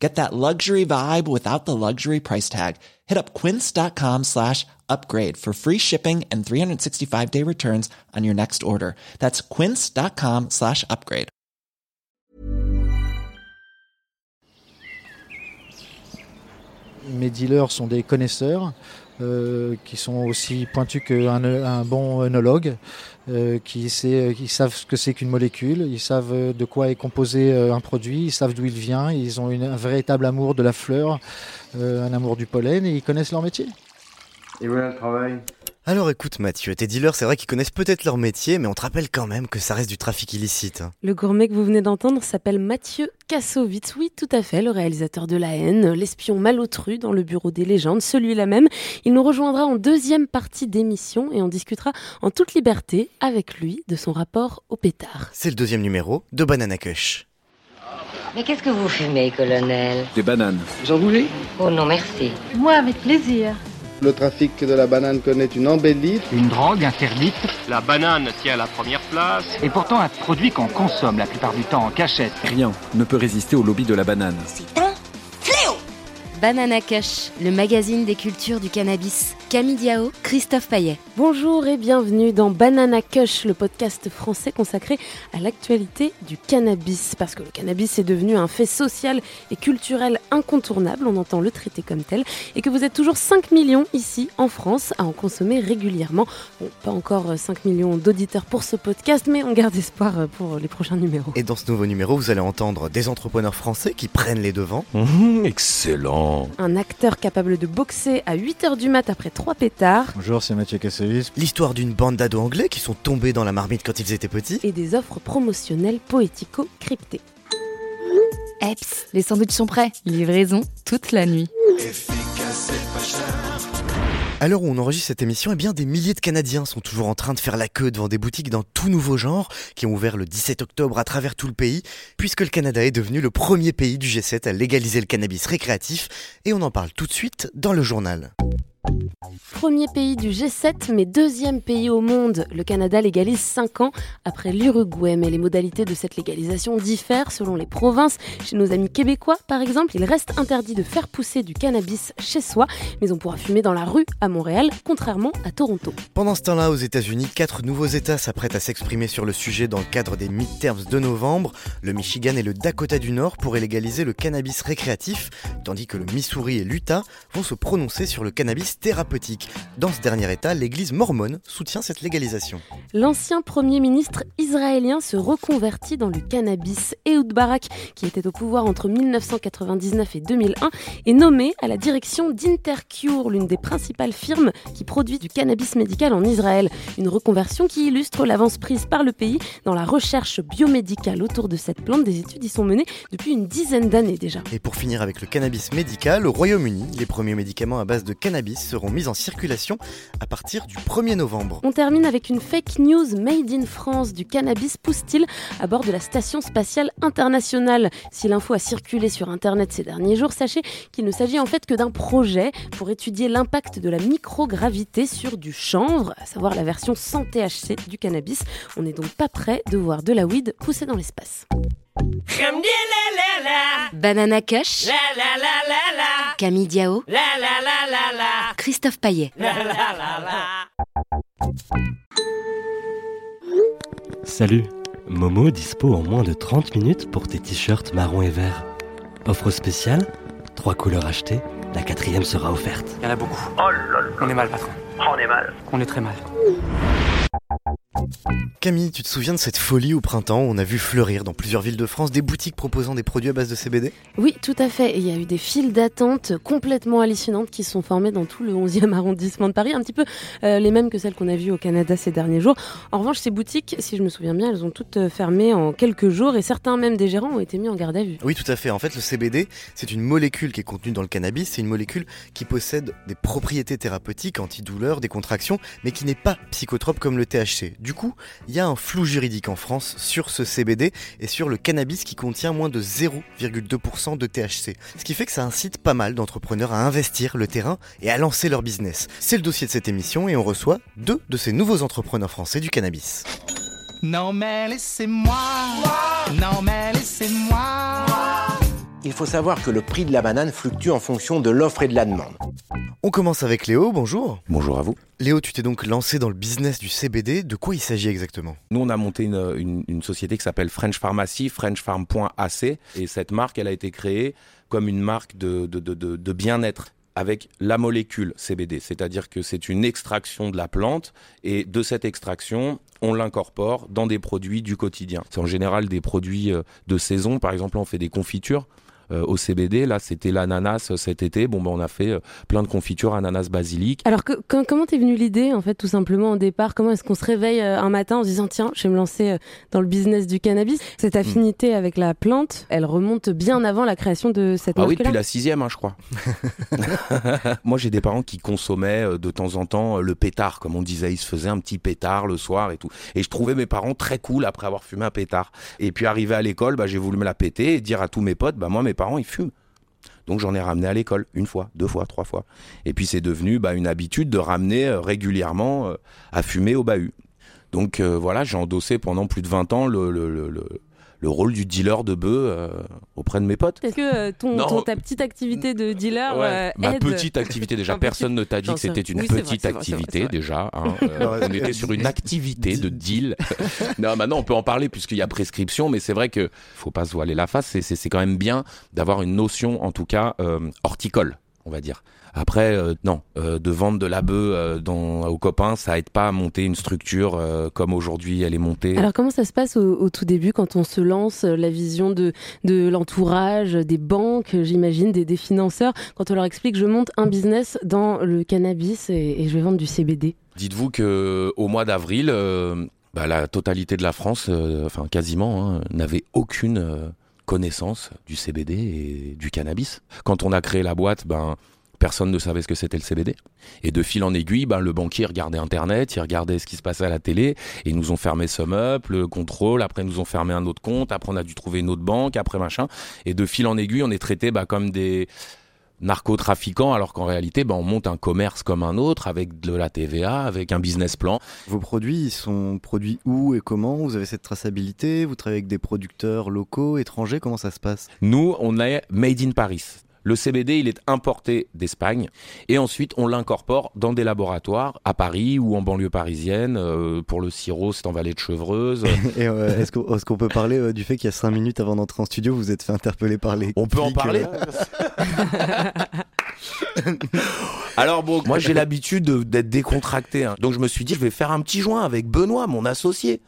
Get that luxury vibe without the luxury price tag. Hit up quince.com slash upgrade for free shipping and 365 day returns on your next order. That's quince.com slash upgrade. Mes dealers sont des connaisseurs euh, qui sont aussi pointus qu'un un bon œnologue, euh, qui, sait, qui savent ce que c'est qu'une molécule, ils savent de quoi est composé euh, un produit, ils savent d'où il vient, ils ont un véritable amour de la fleur, euh, un amour du pollen et ils connaissent leur métier. Et voilà le travail. Alors écoute Mathieu, tes dealers c'est vrai qu'ils connaissent peut-être leur métier, mais on te rappelle quand même que ça reste du trafic illicite. hein. Le gourmet que vous venez d'entendre s'appelle Mathieu Kassovitz. Oui, tout à fait, le réalisateur de La haine, l'espion malotru dans le bureau des légendes, celui-là même. Il nous rejoindra en deuxième partie d'émission et on discutera en toute liberté avec lui de son rapport au pétard. C'est le deuxième numéro de Banana Kush. Mais qu'est-ce que vous fumez, colonel? Des bananes. Vous en voulez Oh non, merci. Moi, avec plaisir. Le trafic de la banane connaît une embellie. Une drogue interdite La banane tient la première place. et pourtant un produit qu'on consomme la plupart du temps en cachette. Rien ne peut résister au lobby de la banane. Banana Kush, le magazine des cultures du cannabis. Camille Diao, Christophe Paillet. Bonjour et bienvenue dans Banana Kush, le podcast français consacré à l'actualité du cannabis. Parce que le cannabis est devenu un fait social et culturel incontournable, on entend le traiter comme tel, et que vous êtes toujours 5 millions ici en France à en consommer régulièrement. Bon, pas encore euh, 5 millions d'auditeurs pour ce podcast, mais on garde espoir euh, pour les prochains numéros. Et dans ce nouveau numéro, vous allez entendre des entrepreneurs français qui prennent les devants, Mmh, excellent. Un acteur capable de boxer à 8h du mat après 3 pétards, Bonjour, c'est Mathieu Kassovitz. l'histoire d'une bande d'ados anglais qui sont tombés dans la marmite quand ils étaient petits, et des offres promotionnelles poético-cryptées. Eps, les sandwichs sont prêts. Livraison toute la nuit. À l'heure où on enregistre cette émission, eh bien des milliers de Canadiens sont toujours en train de faire la queue devant des boutiques d'un tout nouveau genre qui ont ouvert le 17 octobre à travers tout le pays, puisque le Canada est devenu le premier pays du G7 à légaliser le cannabis récréatif, et on en parle tout de suite dans le journal. Premier pays du G7, mais deuxième pays au monde. Le Canada légalise 5 ans après l'Uruguay, mais les modalités de cette légalisation diffèrent selon les provinces. Chez nos amis québécois, par exemple, il reste interdit de faire pousser du cannabis chez soi, mais on pourra fumer dans la rue à Montréal, contrairement à Toronto. Pendant ce temps-là, aux États-Unis, quatre nouveaux États s'apprêtent à s'exprimer sur le sujet dans le cadre des midterms de novembre. Le Michigan et le Dakota du Nord pourraient légaliser le cannabis récréatif, tandis que le Missouri et l'Utah vont se prononcer sur le cannabis thérapeutique. Dans ce dernier État, l'Église mormone soutient cette légalisation. L'ancien Premier ministre israélien se reconvertit dans le cannabis. Ehud Barak, qui était au pouvoir entre 1999 et 2001, est nommé à la direction d'Intercure, l'une des principales firmes qui produit du cannabis médical en Israël. Une reconversion qui illustre l'avance prise par le pays dans la recherche biomédicale autour de cette plante. Des études y sont menées depuis une dizaine d'années déjà. Et pour finir avec le cannabis médical, au Royaume-Uni, les premiers médicaments à base de cannabis seront mis en circulation à partir du 1er novembre. On termine avec une fake news made in France. Du cannabis pousse-t-il à bord de la Station spatiale internationale Si l'info a circulé sur Internet ces derniers jours, sachez qu'il ne s'agit en fait que d'un projet pour étudier l'impact de la microgravité sur du chanvre, à savoir la version sans THC du cannabis. On n'est donc pas prêt de voir de la weed pousser dans l'espace. Banana Kush. Camille Diao. Christophe Paillet. Salut Momo dispo en moins de 30 minutes pour tes t-shirts marron et vert. Offre spéciale, trois couleurs achetées, la quatrième sera offerte. Il y en a beaucoup. On est mal, patron. on est mal. On est très mal. Camille, tu te souviens de cette folie au printemps où on a vu fleurir dans plusieurs villes de France des boutiques proposant des produits à base de CBD Oui, tout à fait. Et Il y a eu des files d'attente complètement hallucinantes qui se sont formées dans tout le 11e arrondissement de Paris, un petit peu euh, les mêmes que celles qu'on a vues au Canada ces derniers jours. En revanche, ces boutiques, si je me souviens bien, elles ont toutes euh, fermé en quelques jours et certains même des gérants ont été mis en garde à vue. Oui, tout à fait. En fait, le CBD, c'est une molécule qui est contenue dans le cannabis. C'est une molécule qui possède des propriétés thérapeutiques, antidouleurs, des contractions, mais qui n'est pas psychotrope comme le THC. Du coup, il y a un flou juridique en France sur ce CBD et sur le cannabis qui contient moins de 0,2% de THC. Ce qui fait que ça incite pas mal d'entrepreneurs à investir le terrain et à lancer leur business. C'est le dossier de cette émission et on reçoit deux de ces nouveaux entrepreneurs français du cannabis. Non mais laissez-moi, non mais laissez-moi. Il faut savoir que le prix de la banane fluctue en fonction de l'offre et de la demande. On commence avec Léo, bonjour. Bonjour à vous. Léo, tu t'es donc lancé dans le business du CBD. De quoi il s'agit exactement? Nous, on a monté une, une- une société qui s'appelle French Pharmacy, frenchfarm.ac. Et cette marque, elle a été créée comme une marque de, de, de, de- de bien-être avec la molécule CBD. C'est-à-dire que c'est une extraction de la plante et de cette extraction, on l'incorpore dans des produits du quotidien. C'est en général des produits euh, de saison. Par exemple, on fait des confitures. Euh, au CBD, là c'était l'ananas euh, cet été. Bon, ben on a fait euh, plein de confitures ananas basilic. Alors, que- quand- comment t'es venue l'idée, en fait, tout simplement, au départ? Comment est-ce qu'on se réveille un matin en se disant, tiens, je vais me lancer dans le business du cannabis Cette affinité avec la plante, elle remonte bien avant la création de cette Ah oui, marque-là depuis la sixième, hein, je crois. Moi, j'ai des parents qui consommaient de temps en temps le pétard, comme on disait. Ils se faisaient un petit pétard le soir et tout. Et je trouvais mes parents très cool après avoir fumé un pétard. Et puis, arrivé à l'école, bah, j'ai voulu me la péter et dire à tous mes potes, bah, moi, mes parents, ils fument. Donc, j'en ai ramené à l'école une fois, deux fois, trois fois. Et puis, c'est devenu bah, une habitude de ramener euh, régulièrement euh, à fumer au bahut. Donc, euh, voilà, j'ai endossé pendant plus de 20 ans le, le- le rôle du dealer de bœuf euh, auprès de mes potes. Est-ce que euh, ton, Non. ton- ta petite activité de dealer Ouais, euh, ma aide petite activité déjà. Personne ne t'a dit Non, que c'était une Oui, petite vrai, vrai, activité vrai. déjà. hein. Euh, on était sur une activité de deal. non, maintenant on peut en parler puisqu'il y a prescription, mais c'est vrai que faut pas se voiler la face. C'est- C'est c'est quand même bien d'avoir une notion, en tout cas euh, horticole, on va dire. Après, euh, non, euh, de vendre de la bœuf euh, dans- aux copains, ça aide pas à monter une structure comme aujourd'hui elle est montée. Alors comment ça se passe au, au tout début quand on se lance, la vision de, de l'entourage, des banques, j'imagine, des, des financeurs, quand on leur explique je monte un business dans le cannabis et, et je vais vendre du CBD Dites-vous que au mois d'avril, bah, la totalité de la France, euh, enfin quasiment, hein, n'avait aucune euh, connaissance du CBD et du cannabis. Quand on a créé la boîte, ben personne ne savait ce que c'était le CBD. Et de fil en aiguille, ben, le banquier regardait Internet, il regardait ce qui se passait à la télé, et ils nous ont fermé SumUp, le contrôle, après ils nous ont fermé un autre compte, après on a dû trouver une autre banque, après machin. Et de fil en aiguille, on est traité bah, comme des narcotrafiquants, alors qu'en réalité, bah, on monte un commerce comme un autre, avec de la TVA, avec un business plan. Vos produits, ils sont produits où et comment? Vous avez cette traçabilité? Vous travaillez avec des producteurs locaux, étrangers? Comment ça se passe? Nous, on est made in Paris. Le CBD, il est importé d'Espagne et ensuite on l'incorpore dans des laboratoires à Paris ou en banlieue parisienne. Euh, pour le sirop, c'est en vallée de Chevreuse. Et euh, est-ce qu'on peut parler euh, du fait qu'il y a 5 minutes avant d'entrer en studio, vous vous êtes fait interpeller par les. On peut en parler Alors bon, moi j'ai l'habitude de- d'être décontracté, hein. donc je me suis dit je vais faire un petit joint avec Benoît, mon associé.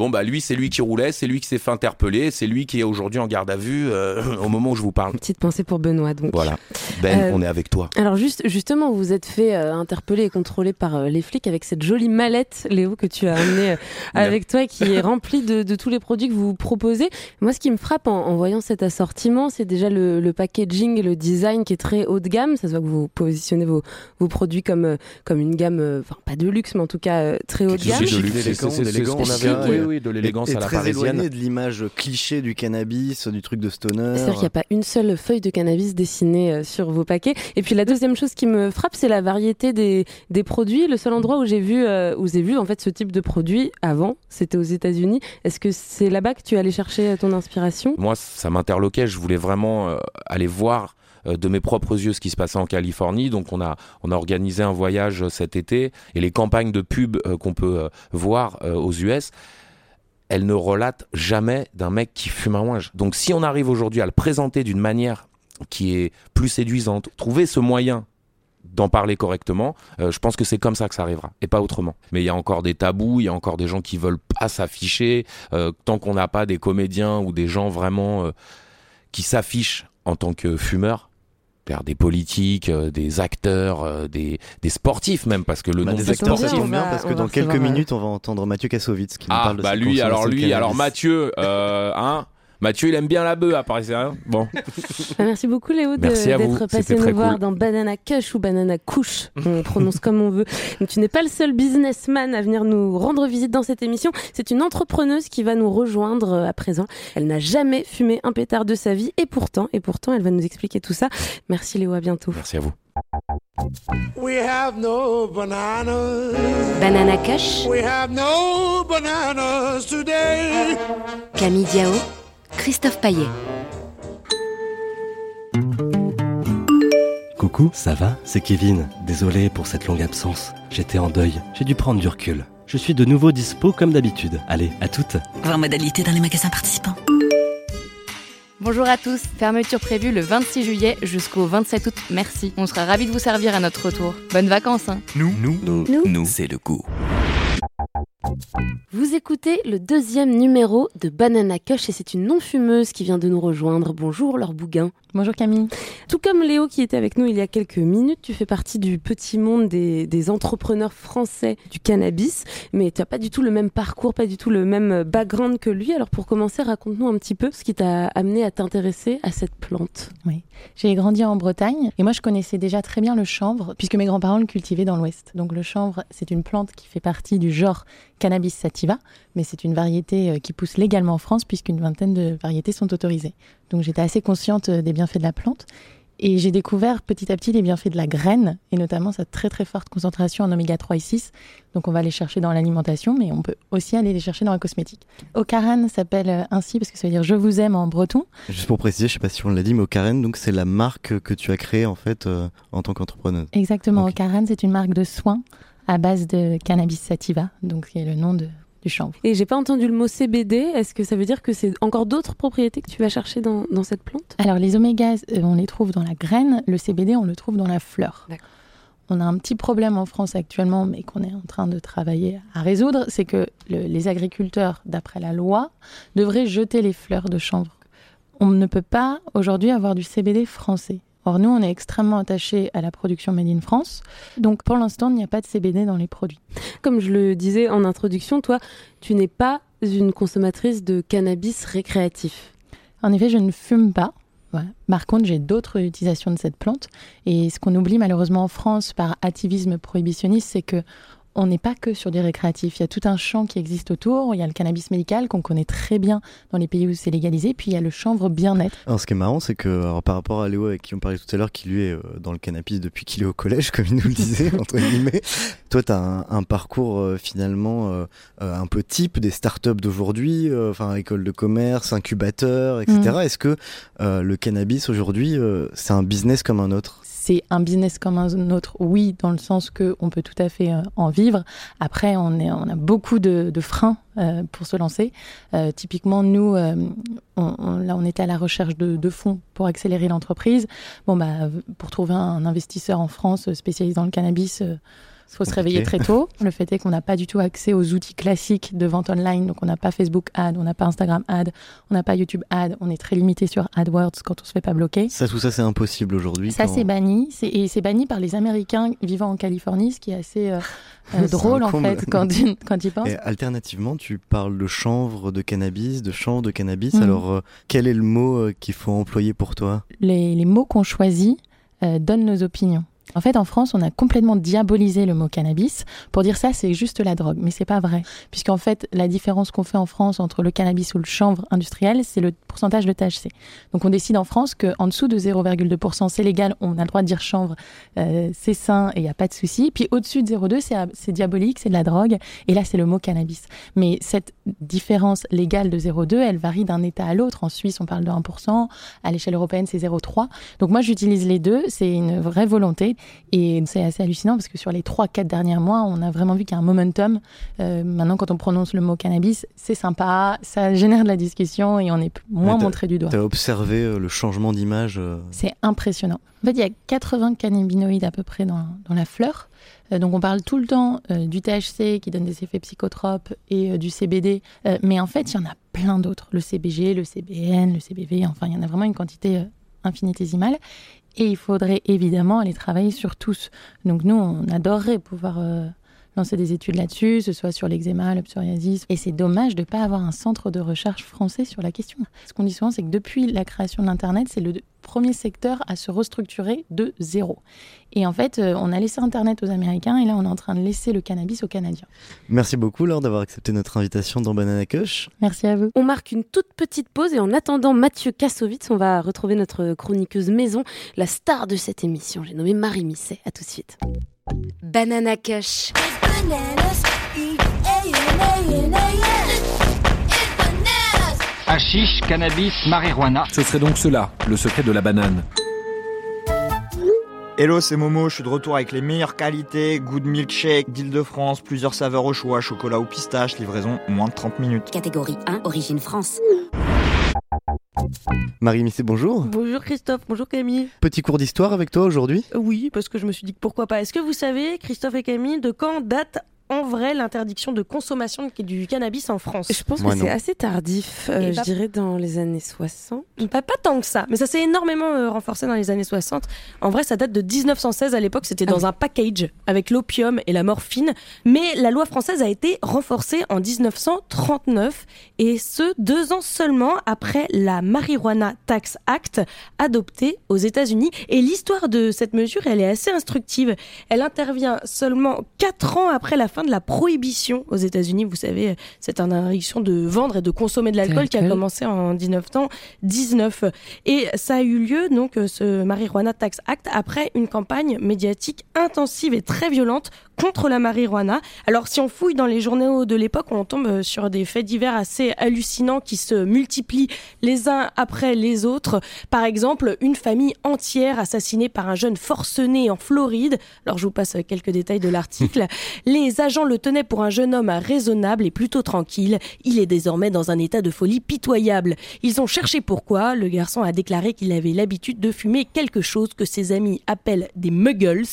Bon bah lui c'est lui qui roulait, c'est lui qui s'est fait interpeller, c'est lui qui est aujourd'hui en garde à vue euh, au moment où je vous parle. Petite pensée pour Benoît donc. Voilà. Ben, Euh, on est avec toi. Alors juste, justement, vous vous êtes fait euh, interpeller et contrôler par euh, les flics avec cette jolie mallette, Léo, que tu as amenée euh, avec toi, qui est remplie de, de tous les produits que vous proposez. Moi, ce qui me frappe en, en voyant cet assortiment, c'est déjà le, le packaging et le design qui est très haut de gamme. Ça se voit que vous positionnez vos, vos produits comme, comme une gamme, enfin pas de luxe, mais en tout cas euh, très haut de gamme. C'est de oui, de l'élégance à la très parisienne. éloigné de l'image cliché du cannabis, du truc de stoner. C'est-à-dire qu'il n'y a pas une seule feuille de cannabis dessinée euh, sur vos paquets. Et puis la deuxième chose qui me frappe, c'est la variété des, des produits. Le seul endroit où j'ai vu, euh, où j'ai vu en fait ce type de produit avant, c'était aux États-Unis. Est-ce que c'est là-bas que tu allais chercher euh, ton inspiration? Moi, ça m'interloquait. Je voulais vraiment euh, aller voir de mes propres yeux ce qui se passait en Californie. Donc, on a, on a organisé un voyage cet été et les campagnes de pub qu'on peut voir aux US, elles ne relatent jamais d'un mec qui fume un ouinge. Donc, si on arrive aujourd'hui à le présenter d'une manière qui est plus séduisante, trouver ce moyen d'en parler correctement, euh, je pense que c'est comme ça que ça arrivera et pas autrement. Mais il y a encore des tabous, il y a encore des gens qui veulent pas s'afficher euh, tant qu'on n'a pas des comédiens ou des gens vraiment euh, qui s'affichent en tant que fumeurs. C'est-à-dire Des politiques, euh, des acteurs, euh, des, des sportifs même, parce que le Bah, nombre des de acteurs, ça sportifs. tombe bien parce que dans quelques minutes, on va entendre Mathieu Kassovitz qui nous Ah, parle de bah lui, alors lui, alors. Mathieu, euh, hein, Mathieu, il aime bien la bœuf, après ça. Bon. Ah, merci beaucoup Léo à d'être passé nous voir cool. dans Banana Kush ou Banana Couche, on prononce comme on veut. Tu n'es pas le seul businessman à venir nous rendre visite dans cette émission. C'est une entrepreneuse qui va nous rejoindre euh, à présent. Elle n'a jamais fumé un pétard de sa vie et pourtant, et pourtant, elle va nous expliquer tout ça. Merci Léo, à bientôt. Merci à vous. We have no bananas. Banana Kush, We have no bananas today. Camille Diao, Christophe Paillet. Coucou, ça va? C'est Kevin. Désolé pour cette longue absence. J'étais en deuil. J'ai dû prendre du recul. Je suis de nouveau dispo comme d'habitude. Allez, à toutes. Voir modalité dans les magasins participants. Bonjour à tous, fermeture prévue le 26 juillet jusqu'au 27 août. Merci, on sera ravis de vous servir à notre retour. Bonnes vacances. Hein. Nous, nous, Nous. nous, c'est le goût. Vous écoutez le deuxième numéro de Banana Kush et c'est une non-fumeuse qui vient de nous rejoindre. Bonjour Laure Bouguin. Bonjour Camille. Tout comme Léo qui était avec nous il y a quelques minutes, tu fais partie du petit monde des, des entrepreneurs français du cannabis, mais tu n'as pas du tout le même parcours, pas du tout le même background que lui. Alors pour commencer, raconte-nous un petit peu ce qui t'a amené à t'intéresser à cette plante. Oui, j'ai grandi en Bretagne et moi je connaissais déjà très bien le chanvre puisque mes grands-parents le cultivaient dans l'Ouest. Donc le chanvre, c'est une plante qui fait partie du genre Cannabis sativa, mais c'est une variété euh, qui pousse légalement en France puisqu'une vingtaine de variétés sont autorisées. Donc j'étais assez consciente euh, des bienfaits de la plante. Et j'ai découvert petit à petit les bienfaits de la graine, et notamment sa très très forte concentration en oméga 3 et 6. Donc on va les chercher dans l'alimentation, mais on peut aussi aller les chercher dans la cosmétique. Okaran s'appelle euh, ainsi parce que ça veut dire je vous aime en breton. Juste pour préciser, je sais pas si on l'a dit, mais Okaren, donc c'est la marque que tu as créée en fait euh, en tant qu'entrepreneuse. Exactement, Okaran c'est une marque de soins à base de cannabis sativa, donc qui est le nom de, du chanvre. Et j'ai pas entendu le mot CBD. Est-ce que ça veut dire que c'est encore d'autres propriétés que tu vas chercher dans, dans cette plante? Alors les omégas, euh, on les trouve dans la graine, le CBD, on le trouve dans la fleur. On a un petit problème en France actuellement, mais qu'on est en train de travailler à résoudre, c'est que le- les agriculteurs, d'après la loi, devraient jeter les fleurs de chanvre. On ne peut pas aujourd'hui avoir du CBD français. Or, nous, on est extrêmement attachés à la production made in France. Donc, pour l'instant, il n'y a pas de CBD dans les produits. Comme je le disais en introduction, toi, tu n'es pas une consommatrice de cannabis récréatif. En effet, je ne fume pas. Voilà. Par contre, j'ai d'autres utilisations de cette plante. Et ce qu'on oublie malheureusement en France par activisme prohibitionniste, c'est que on n'est pas que sur du récréatif. Il y a tout un champ qui existe autour. Il y a le cannabis médical qu'on connaît très bien dans les pays où c'est légalisé. Puis il y a le chanvre bien-être. Alors, ce qui est marrant, c'est que alors, par rapport à Léo avec qui on parlait tout à l'heure, qui lui est euh, dans le cannabis depuis qu'il est au collège, comme il nous le disait, entre guillemets, toi, tu as un, un parcours euh, finalement euh, un peu type des startups d'aujourd'hui, enfin école de commerce, incubateur, etc. Mm. Est-ce que le cannabis aujourd'hui, c'est un business comme un autre? C'est un business comme un autre, oui, dans le sens que on peut tout à fait euh, en vivre. Après, on, est, on a beaucoup de, freins euh, pour se lancer. Euh, typiquement, nous, on, là, on était à la recherche de, fonds pour accélérer l'entreprise. Bon, bah, pour trouver un investisseur en France spécialisé dans le cannabis. Il faut se réveiller très tôt. Le fait est qu'on n'a pas du tout accès aux outils classiques de vente online. Donc, on n'a pas Facebook Ad, on n'a pas Instagram Ad, on n'a pas YouTube Ad. On est très limité sur AdWords quand on se fait pas bloquer. Ça, tout ça, c'est impossible aujourd'hui. Ça, quand- c'est banni. Et c'est banni par les Américains vivant en Californie, ce qui est assez euh, euh, drôle, en fait, quand, tu- quand tu y penses. Et alternativement, tu parles de chanvre, de cannabis, de chanvre, de cannabis. Mhm. Alors, euh, quel est le mot euh, qu'il faut employer pour toi? Les, les mots qu'on choisit donnent nos opinions. En fait, en France, on a complètement diabolisé le mot cannabis pour dire ça, c'est juste la drogue. Mais c'est pas vrai. Puisqu'en fait, la différence qu'on fait en France entre le cannabis ou le chanvre industriel, c'est le pourcentage de THC. Donc, on décide en France qu'en dessous de 0,2%, c'est légal, on a le droit de dire chanvre, euh, c'est sain et il n'y a pas de souci. Puis au-dessus de 0,2, c'est, c'est diabolique, c'est de la drogue. Et là, c'est le mot cannabis. Mais cette différence légale de 0,2, elle varie d'un État à l'autre. En Suisse, on parle de 1%. À l'échelle européenne, c'est 0,3. Donc moi, j'utilise les deux. C'est une vraie volonté. Et c'est assez hallucinant parce que sur les 3-4 derniers mois, on a vraiment vu qu'il y a un momentum. Euh, maintenant, quand on prononce le mot cannabis, c'est sympa, ça génère de la discussion et on est moins montré du doigt. T'as observé euh, le changement d'image euh, C'est impressionnant. En fait, il y a 80 cannabinoïdes à peu près dans, dans la fleur. Euh, donc, on parle tout le temps euh, du THC qui donne des effets psychotropes et euh, du CBD. Mais en fait, il y en a plein d'autres. Le CBG, le CBN, le CBV. Enfin, il y en a vraiment une quantité infinitésimale. Et il faudrait évidemment aller travailler sur tous. Donc, nous, on adorerait pouvoir euh, lancé des études là-dessus, ce soit sur l'eczéma, le psoriasis. Et c'est dommage de ne pas avoir un centre de recherche français sur la question. Ce qu'on dit souvent, c'est que depuis la création de l'Internet, c'est le premier secteur à se restructurer de zéro. Et en fait, euh, on a laissé Internet aux Américains et là, on est en train de laisser le cannabis aux Canadiens. Merci beaucoup, Laure, d'avoir accepté notre invitation dans Banana Kush. Merci à vous. On marque une toute petite pause et en attendant Mathieu Kassovitz, on va retrouver notre chroniqueuse maison, la star de cette émission. J'ai nommé Marie Misset. À tout de suite. Banana Kush. Hachiche, cannabis, marijuana. Ce serait donc cela, le secret de la banane. Hello, c'est Momo, je suis de retour avec les meilleures qualités, good milkshake d'Île-de-France, plusieurs saveurs au choix, chocolat ou pistache, livraison moins de 30 minutes. Catégorie 1, origine France. Marie Missé, bonjour. Bonjour Christophe, bonjour Camille. Petit cours d'histoire avec toi aujourd'hui? Oui, parce que je me suis dit que pourquoi pas. Est-ce que vous savez, Christophe et Camille, de quand date en vrai l'interdiction de consommation du cannabis en France Je pense que c'est assez tardif, euh, je dirais dans les années 60. Pas, pas tant que ça, mais ça s'est énormément euh, renforcé dans les années 60. En vrai, ça date de 1916 à l'époque, c'était dans un package avec l'opium et la morphine. Mais la loi française a été renforcée en 1939 et ce, deux ans seulement après la Marijuana Tax Act adoptée aux États-Unis. Et l'histoire de cette mesure, elle est assez instructive. Elle intervient seulement quatre ans après la fin de la prohibition aux États-Unis. Vous savez, cette interdiction de vendre et de consommer de l'alcool qui a commencé en 1919. Et ça a eu lieu, donc, ce Marijuana Tax Act, après une campagne médiatique intensive et très violente contre la marijuana. Alors si on fouille dans les journaux de l'époque, on tombe sur des faits divers assez hallucinants qui se multiplient les uns après les autres. Par exemple, une famille entière assassinée par un jeune forcené en Floride. Alors je vous passe quelques détails de l'article. les agents le tenaient pour un jeune homme raisonnable et plutôt tranquille. Il est désormais dans un état de folie pitoyable. Ils ont cherché pourquoi. Le garçon a déclaré qu'il avait l'habitude de fumer quelque chose que ses amis appellent des muggles,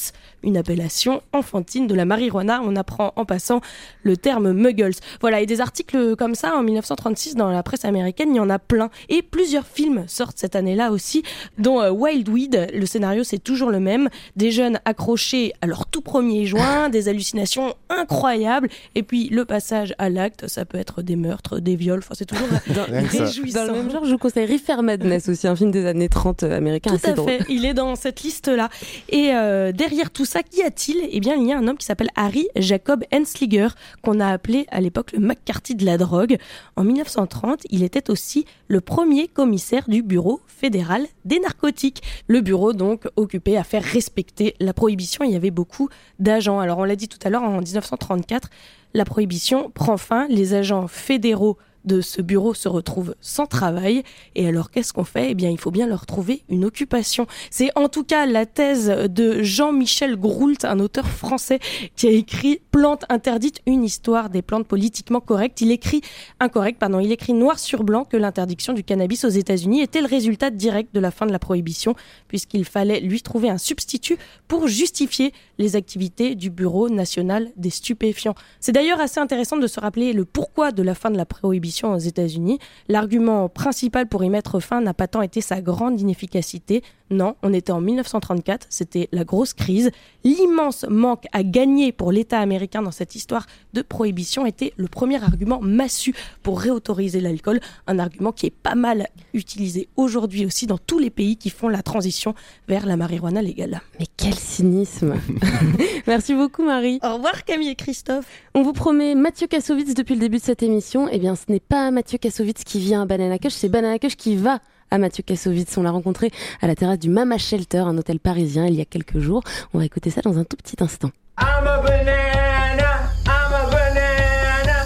une appellation enfantine de la marijuana. On apprend en passant le terme muggles. Voilà, et des articles comme ça en 1936 dans la presse américaine, il y en a plein. Et plusieurs films sortent cette année-là aussi, dont euh, Wild Weed. Le scénario, c'est toujours le même. Des jeunes accrochés à leur tout premier joint, des hallucinations incroyables. Et puis le passage à l'acte, ça peut être des meurtres, des viols. Enfin, c'est toujours dans, réjouissant. Dans le même genre, je vous conseille Reefer Madness aussi, un film des années 30 euh, américain. Tout à fait. Il est dans cette liste-là. Et euh, derrière tout ça, qu'y a-t-il? Eh bien, il y a un homme qui s'appelle Harry Jacob Hensliger, qu'on a appelé à l'époque le McCarthy de la drogue. En 1930, il était aussi le premier commissaire du Bureau fédéral des narcotiques. Le bureau, donc, occupé à faire respecter la prohibition. Il y avait beaucoup d'agents. Alors, on l'a dit tout à l'heure, en 1934, la prohibition prend fin. Les agents fédéraux de ce bureau se retrouvent sans travail. Et alors, qu'est-ce qu'on fait? Eh bien, il faut bien leur trouver une occupation. C'est en tout cas la thèse de Jean-Michel Groult, un auteur français qui a écrit Plantes interdites, une histoire des plantes politiquement correctes. Il écrit incorrect, pardon, il écrit noir sur blanc que l'interdiction du cannabis aux États-Unis était le résultat direct de la fin de la prohibition, puisqu'il fallait lui trouver un substitut pour justifier les activités du Bureau national des stupéfiants. C'est d'ailleurs assez intéressant de se rappeler le pourquoi de la fin de la prohibition aux États-Unis. L'argument principal pour y mettre fin n'a pas tant été sa grande inefficacité. Non, on était en 1934, c'était la grosse crise. L'immense manque à gagner pour l'État américain dans cette histoire de prohibition était le premier argument massu pour réautoriser l'alcool, un argument qui est pas mal utilisé aujourd'hui aussi dans tous les pays qui font la transition vers la marijuana légale. Mais quel cynisme Merci beaucoup Marie. Au revoir Camille et Christophe. On vous promet Mathieu Kassovitz depuis le début de cette émission. Eh bien, ce n'est pas Mathieu Kassovitz qui vient à Banana Cush, c'est Banana Cush qui va à Mathieu Kassovitz. On l'a rencontré à la terrasse du Mama Shelter, un hôtel parisien, il y a quelques jours. On va écouter ça dans un tout petit instant.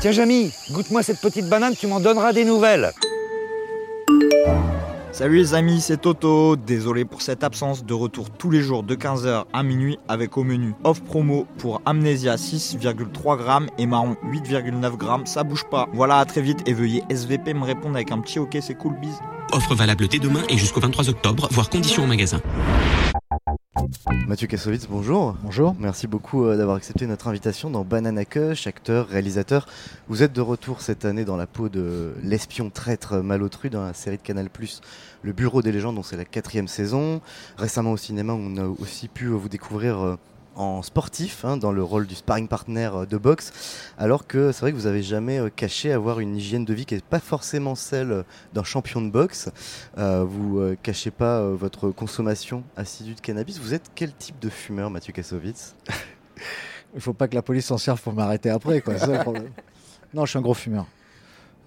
Tiens, Jamy, goûte-moi cette petite banane, tu m'en donneras des nouvelles. Salut les amis, c'est Toto. Désolé pour cette absence. De retour tous les jours de 15h à minuit avec au menu off promo pour Amnesia 6,3 grammes et Marron 8,9 grammes. Ça bouge pas. Voilà, à très vite et veuillez SVP me répondre avec un petit ok, c'est cool, bise. Offre valable dès demain et jusqu'au 23 octobre, voire conditions au magasin. Mathieu Kassovitz, bonjour. Bonjour. Merci beaucoup euh, d'avoir accepté notre invitation dans Banana Cush, acteur, réalisateur. Vous êtes de retour cette année dans la peau de l'espion traître malotru dans la série de Canal+, Le Bureau des légendes, dont c'est la quatrième saison. Récemment au cinéma, on a aussi pu vous découvrir euh, en sportif, hein, dans le rôle du sparring partner euh, de boxe, alors que c'est vrai que vous avez jamais euh, caché avoir une hygiène de vie qui n'est pas forcément celle euh, d'un champion de boxe. vous cachez pas votre consommation assidue de cannabis. Vous êtes quel type de fumeur, Mathieu Kassovitz? Il faut pas que la police s'en serve pour m'arrêter après, quoi. problème. Non, je suis un gros fumeur.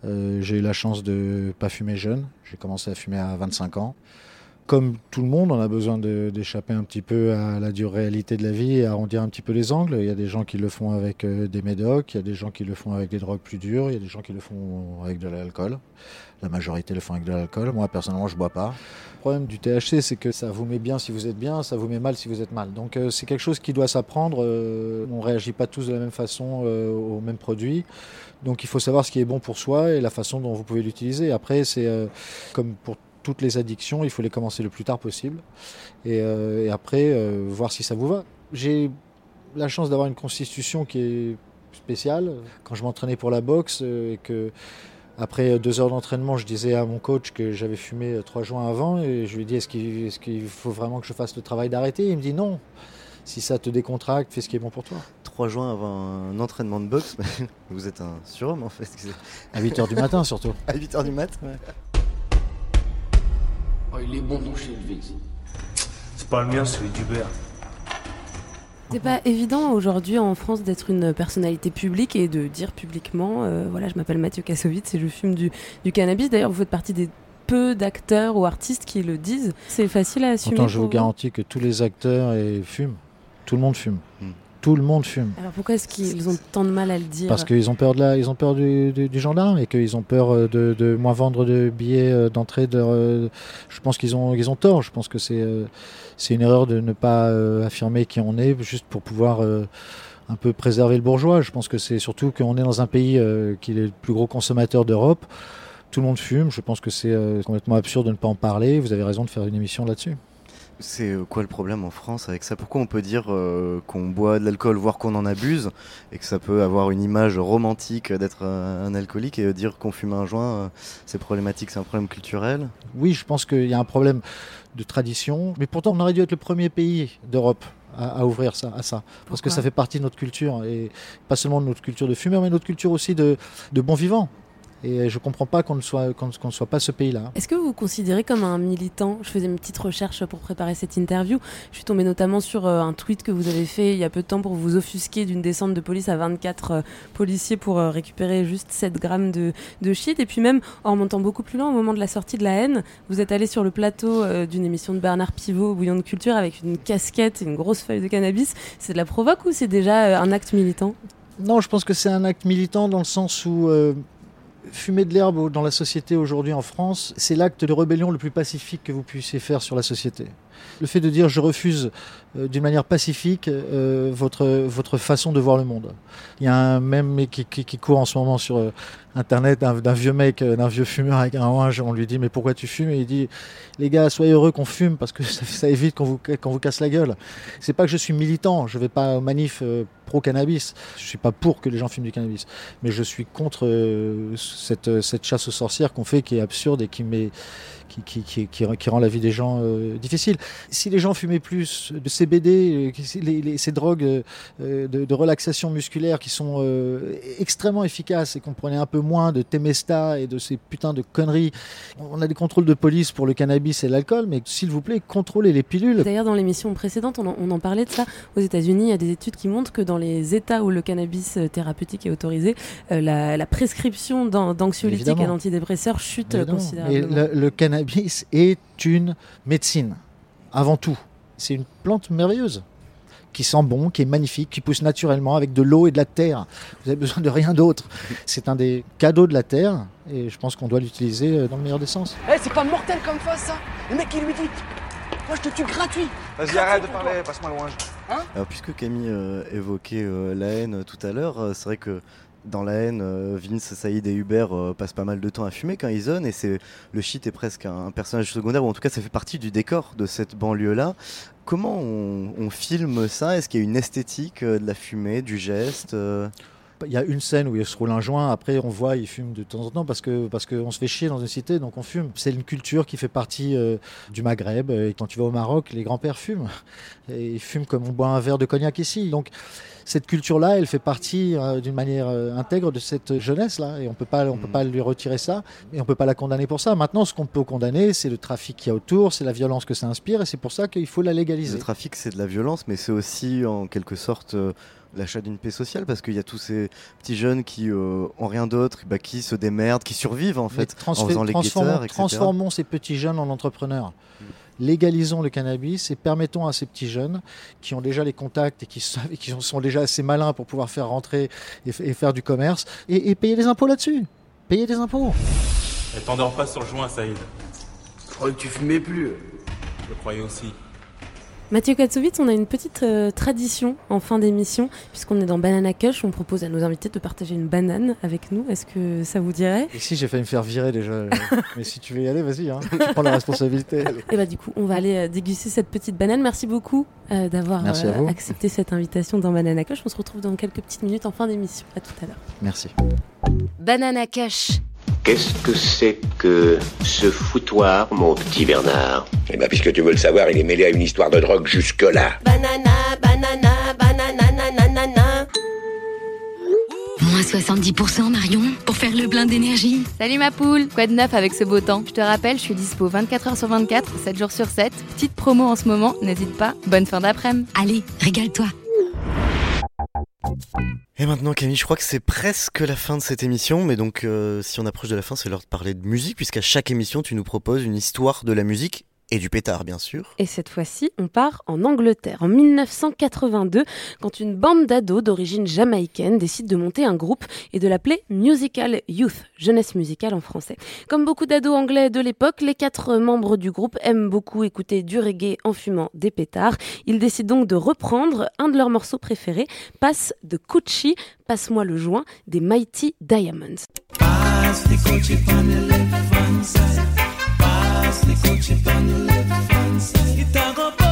j'ai eu la chance de pas fumer jeune. J'ai commencé à fumer à 25 ans comme tout le monde, on a besoin d'échapper un petit peu à la dure réalité de la vie et arrondir un petit peu les angles. Il y a des gens qui le font avec euh, des médocs, il y a des gens qui le font avec des drogues plus dures, il y a des gens qui le font avec de l'alcool. La majorité le font avec de l'alcool. Moi, personnellement, je bois pas. Le problème du THC, c'est que ça vous met bien si vous êtes bien, ça vous met mal si vous êtes mal. Donc, euh, c'est quelque chose qui doit s'apprendre. Euh, on réagit pas tous de la même façon aux mêmes produits. Donc, il faut savoir ce qui est bon pour soi et la façon dont vous pouvez l'utiliser. Après, c'est comme pour toutes les addictions, il faut les commencer le plus tard possible. Et, euh, après, euh, voir si ça vous va. J'ai la chance d'avoir une constitution qui est spéciale. Quand je m'entraînais pour la boxe euh, et que après deux heures d'entraînement, je disais à mon coach que j'avais fumé trois joints avant et je lui dit est-ce qu'il faut vraiment que je fasse le travail d'arrêter? Il me dit non. Si ça te décontracte, fais ce qui est bon pour toi. Trois joints avant un entraînement de boxe, vous êtes un surhomme en fait. À 8h du matin surtout. à 8h du matin Oh, il est bon ton C'est pas le mien, c'est d'Hubert. C'est pas évident aujourd'hui en France d'être une personnalité publique et de dire publiquement euh, voilà, je m'appelle Mathieu Kassovitz et je fume du, cannabis. D'ailleurs, vous faites partie des peu d'acteurs ou artistes qui le disent. C'est facile à assumer. Pourtant, je vous garantis que tous les acteurs fument. Tout le monde fume. Hmm tout le monde fume. Alors pourquoi est-ce qu'ils ont tant de mal à le dire Parce qu'ils ont peur de la, ils ont peur du, gendarme et qu'ils ont peur euh, de, moins vendre de billets euh, d'entrée. De, euh, je pense qu'ils ont, ils ont tort. Je pense que c'est, c'est une erreur de ne pas affirmer qui on est juste pour pouvoir un peu préserver le bourgeois. Je pense que c'est surtout qu'on est dans un pays qui est le plus gros consommateur d'Europe. Tout le monde fume. Je pense que c'est complètement absurde de ne pas en parler. Vous avez raison de faire une émission là-dessus. C'est euh, quoi le problème en France avec ça? Pourquoi on peut dire euh, qu'on boit de l'alcool, voire qu'on en abuse, et que ça peut avoir une image romantique d'être un, alcoolique, et dire qu'on fume un joint, euh, c'est problématique, c'est un problème culturel? Oui, je pense qu'il y a un problème de tradition, mais pourtant on aurait dû être le premier pays d'Europe à, ouvrir ça, à ça. Parce que ça fait partie de notre culture, et pas seulement de notre culture de fumeur, mais notre culture aussi de, de bon vivant. Et je ne comprends pas qu'on ne, soit, qu'on, ne soit pas ce pays-là. Est-ce que vous vous considérez comme un militant? Je faisais une petite recherche pour préparer cette interview. Je suis tombée notamment sur euh, un tweet que vous avez fait il y a peu de temps pour vous offusquer d'une descente de police à 24 euh, policiers pour euh, récupérer juste 7 grammes de, de shit. Et puis même, en remontant beaucoup plus loin, au moment de la sortie de la haine, vous êtes allé sur le plateau d'une émission de Bernard Pivot, Bouillon de Culture, avec une casquette et une grosse feuille de cannabis. C'est de la provoque ou c'est déjà un acte militant? Non, je pense que c'est un acte militant dans le sens où fumer de l'herbe dans la société aujourd'hui en France, c'est l'acte de rébellion le plus pacifique que vous puissiez faire sur la société. Le fait de dire je refuse euh, d'une manière pacifique euh, votre, votre façon de voir le monde. Il y a un même qui, qui, court en ce moment sur euh, internet d'un vieux mec, d'un vieux fumeur avec un orange. On lui dit mais pourquoi tu fumes? Et il dit les gars soyez heureux qu'on fume parce que ça, évite qu'on vous, vous casse la gueule. C'est pas que je suis militant, je vais pas au manif pro cannabis. Je suis pas pour que les gens fument du cannabis, mais je suis contre cette, cette chasse aux sorcières qu'on fait qui est absurde et qui met qui, qui, qui, rend la vie des gens euh, difficile. Si les gens fumaient plus de CBD, euh, ces drogues euh, de, relaxation musculaire qui sont extrêmement efficaces et qu'on prenait un peu moins de Temesta et de ces putains de conneries, on a des contrôles de police pour le cannabis et l'alcool, mais s'il vous plaît, contrôlez les pilules. D'ailleurs, dans l'émission précédente, on en, parlait de ça. Aux États-Unis, il y a des études qui montrent que dans les États où le cannabis thérapeutique est autorisé, la, prescription d'anxiolytiques et d'antidépresseurs chute considérablement. le, le cannabis cannabis est une médecine, avant tout. C'est une plante merveilleuse qui sent bon, qui est magnifique, qui pousse naturellement avec de l'eau et de la terre. Vous avez besoin de rien d'autre. C'est un des cadeaux de la terre et je pense qu'on doit l'utiliser euh, dans le meilleur des sens. Eh, c'est pas mortel comme face ça Le mec qui lui dit Moi je te tue gratuit Vas-y, arrête de parler, passe-moi le Hein? Alors, puisque Camille euh, évoquait euh, la haine tout à l'heure, c'est vrai que dans la haine, euh, Vince, Saïd et Hubert euh, passent pas mal de temps à fumer quand ils zonent et c'est le shit est presque un, personnage secondaire ou en tout cas ça fait partie du décor de cette banlieue là. Comment on, filme ça? Est-ce qu'il y a une esthétique euh, de la fumée, du geste il y a une scène où il se roule un joint, après on voit, il fume de temps en temps parce que parce qu'on se fait chier dans une cité, donc on fume. C'est une culture qui fait partie euh, du Maghreb. Et quand tu vas au Maroc, les grands-pères fument. Et ils fument comme on boit un verre de cognac ici. Donc cette culture-là, elle fait partie euh, d'une manière euh, intègre de cette jeunesse-là, et on peut pas, on peut pas lui retirer ça, et on peut pas la condamner pour ça. Maintenant, ce qu'on peut condamner, c'est le trafic qu'il y a autour, c'est la violence que ça inspire, et c'est pour ça qu'il faut la légaliser. Le trafic, c'est de la violence, mais c'est aussi en quelque sorte l'achat d'une paix sociale parce qu'il y a tous ces petits jeunes qui euh, ont rien d'autre, bah, qui se démerdent, qui survivent en fait en faisant les guetteurs, Transformons ces petits jeunes en entrepreneurs. Mm. Légalisons le cannabis et permettons à ces petits jeunes qui ont déjà les contacts et qui, qui sont déjà assez malins pour pouvoir faire rentrer et, faire du commerce et, payer des impôts là-dessus. Payer des impôts. Elle t'endors pas sur le joint, Saïd. Je croyais que tu fumais plus. Je le croyais aussi. Mathieu Katsovitz, on a une petite euh, tradition en fin d'émission, puisqu'on est dans Banana Cush, on propose à nos invités de partager une banane avec nous. Est-ce que ça vous dirait? Et si j'ai failli me faire virer déjà, mais si tu veux y aller, vas-y, hein. tu prends la responsabilité. Et eh bah du coup, on va aller euh, déguster cette petite banane. Merci beaucoup euh, d'avoir accepté cette invitation dans Banana Cush. On se retrouve dans quelques petites minutes en fin d'émission. À tout à l'heure. Merci. Banana Cush. Qu'est-ce que c'est que ce foutoir, mon petit Bernard Eh bien, puisque tu veux le savoir, il est mêlé à une histoire de drogue jusque-là. Banana, banana, banana, nanana. Moins 70% Marion, pour faire le plein d'énergie. Salut ma poule, quoi de neuf avec ce beau temps? Je te rappelle, je suis dispo 24h sur 24, 7 jours sur 7. Petite promo en ce moment, n'hésite pas. Bonne fin d'après-midi. Allez, régale-toi. Et maintenant Camille, je crois que c'est presque la fin de cette émission, mais donc euh, si on approche de la fin, c'est l'heure de parler de musique, puisqu'à chaque émission, tu nous proposes une histoire de la musique et du pétard, bien sûr. Et cette fois-ci, on part en Angleterre, en 1982, quand une bande d'ados d'origine jamaïcaine décide de monter un groupe et de l'appeler Musical Youth, jeunesse musicale en français. Comme beaucoup d'ados anglais de l'époque, les quatre membres du groupe aiment beaucoup écouter du reggae en fumant des pétards. Ils décident donc de reprendre un de leurs morceaux préférés, Passe de Cucci, Passe-moi le joint, des Mighty Diamonds. Pass the culture on the left hand side. It's a go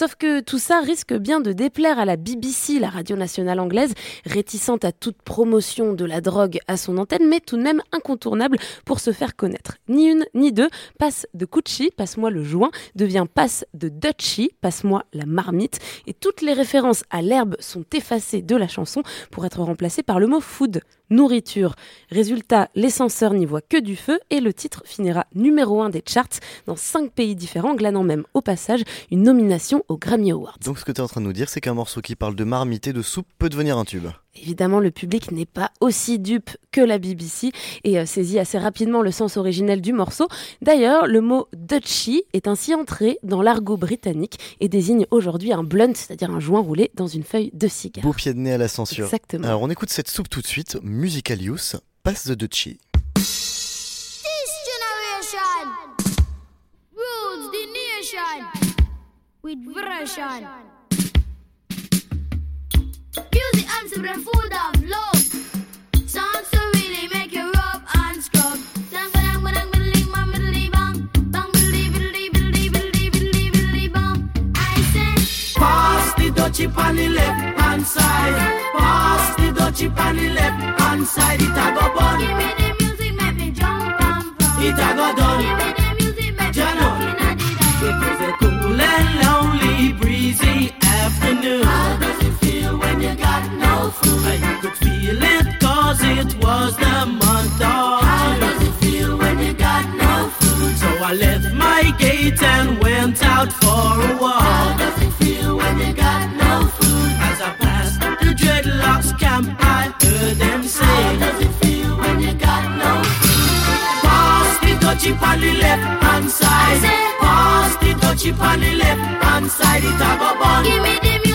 Sauf que tout ça risque bien de déplaire à la BBC, la radio nationale anglaise, réticente à toute promotion de la drogue à son antenne, mais tout de même incontournable pour se faire connaître. Ni une ni deux, passe de Cucci, passe-moi le joint, devient passe de Dutchy, passe-moi la marmite, et toutes les références à l'herbe sont effacées de la chanson pour être remplacées par le mot food nourriture. Résultat, l'ascenseur n'y voit que du feu et le titre finira numéro 1 des charts dans 5 pays différents, glanant même au passage une nomination aux Grammy Awards. Donc ce que tu es en train de nous dire, c'est qu'un morceau qui parle de marmite de soupe peut devenir un tube. Évidemment, le public n'est pas aussi dupe que la BBC et euh, saisit assez rapidement le sens originel du morceau. D'ailleurs, le mot Dutchy est ainsi entré dans l'argot britannique et désigne aujourd'hui un blunt, c'est-à-dire un joint roulé dans une feuille de cigare. Beau pied de nez à la censure. Exactement. Alors on écoute cette soupe tout de suite. Musical Use, passe de Dutchy. This generation rules the nation with version. chip on the left hand side. Pass the dutchie on the left hand side. It a go I could feel it cause it was the month of How does it feel when you got no food? So I left my gate and went out for a How walk. does it feel when you got no food? As I passed the dreadlocks camp, I heard them How does it feel when you got no food? Pass the dutchie on the left hand side. Pass the dutchie on the left hand side. It a go bun. Give me the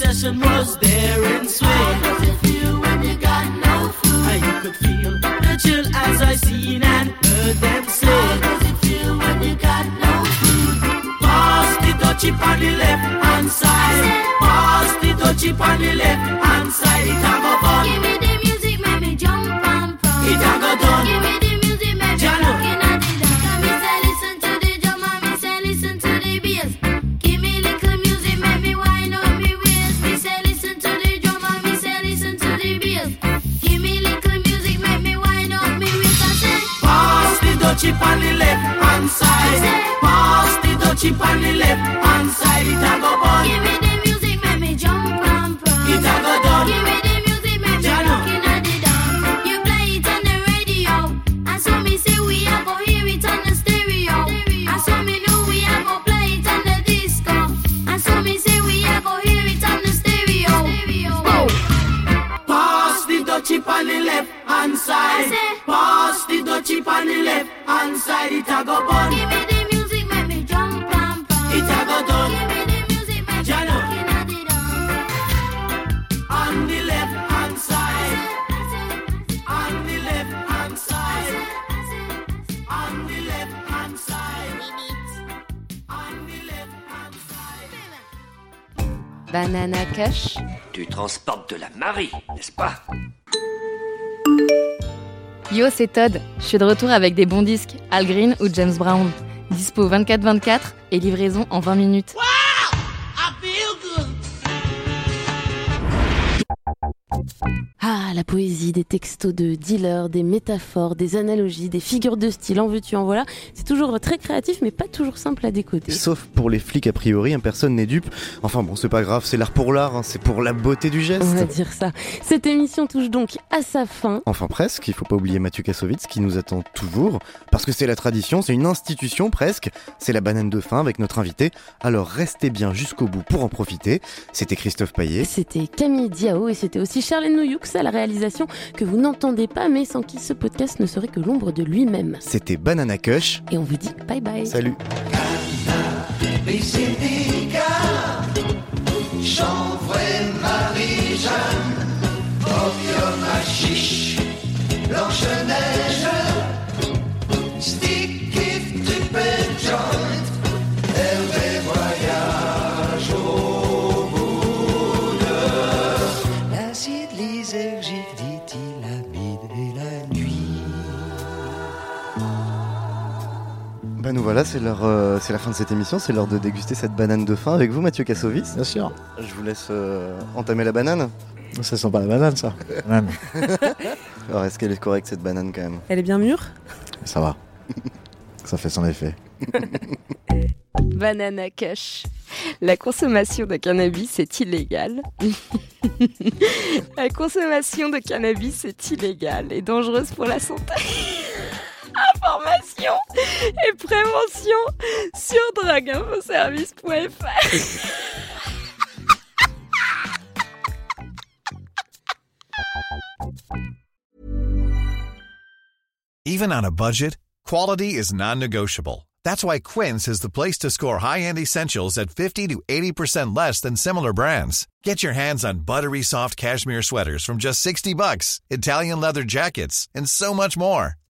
session was there in swing. How does it feel when you got no food? I could feel the chill as I seen and heard them say. How does it feel when you got no food? Pass the dutchie on the left hand side. Pass the dutchie on the left chipane. Tu transportes de la Marie, n'est-ce pas? Yo, c'est Todd. Je suis de retour avec des bons disques, Al Green ou James Brown. Dispo 24-24 et livraison en 20 minutes. Ah, la poésie, des textos de dealers, des métaphores, des analogies, des figures de style, en veux-tu, en voilà. C'est toujours très créatif, mais pas toujours simple à décoder. Sauf pour les flics a priori, hein, personne n'est dupe. Enfin bon, c'est pas grave, c'est l'art pour l'art, hein, c'est pour la beauté du geste. On va dire ça. Cette émission touche donc à sa fin. Enfin presque, il faut pas oublier Mathieu Kassovitz qui nous attend toujours, parce que c'est la tradition, c'est une institution presque, c'est la banane de fin avec notre invité, alors restez bien jusqu'au bout pour en profiter. C'était Christophe Paillet. C'était Camille Diao et c'était aussi Charlène Noyoux à la réalisation que vous n'entendez pas, mais sans qui ce podcast ne serait que l'ombre de lui-même. C'était Banana Kush. Et on vous dit bye bye. Salut. Blanche-Neige, Bah nous voilà, c'est l'heure, euh, c'est la fin de cette émission, c'est l'heure de déguster cette banane de fin avec vous Mathieu Kassovitz. Bien sûr. Je vous laisse euh, entamer la banane. Ça sent pas la banane, ça. Banane. Alors est-ce qu'elle est correcte cette banane quand même? Elle est bien mûre? Ça va. Ça fait son effet. Banana Kush. La consommation de cannabis est illégale. La consommation de cannabis est illégale et dangereuse pour la santé. Et prévention sur. Even on a budget, quality is non-negotiable. That's why Quince is the place to score high-end essentials at 50 to 80% less than similar brands. Get your hands on buttery soft cashmere sweaters from just 60 bucks, Italian leather jackets, and so much more.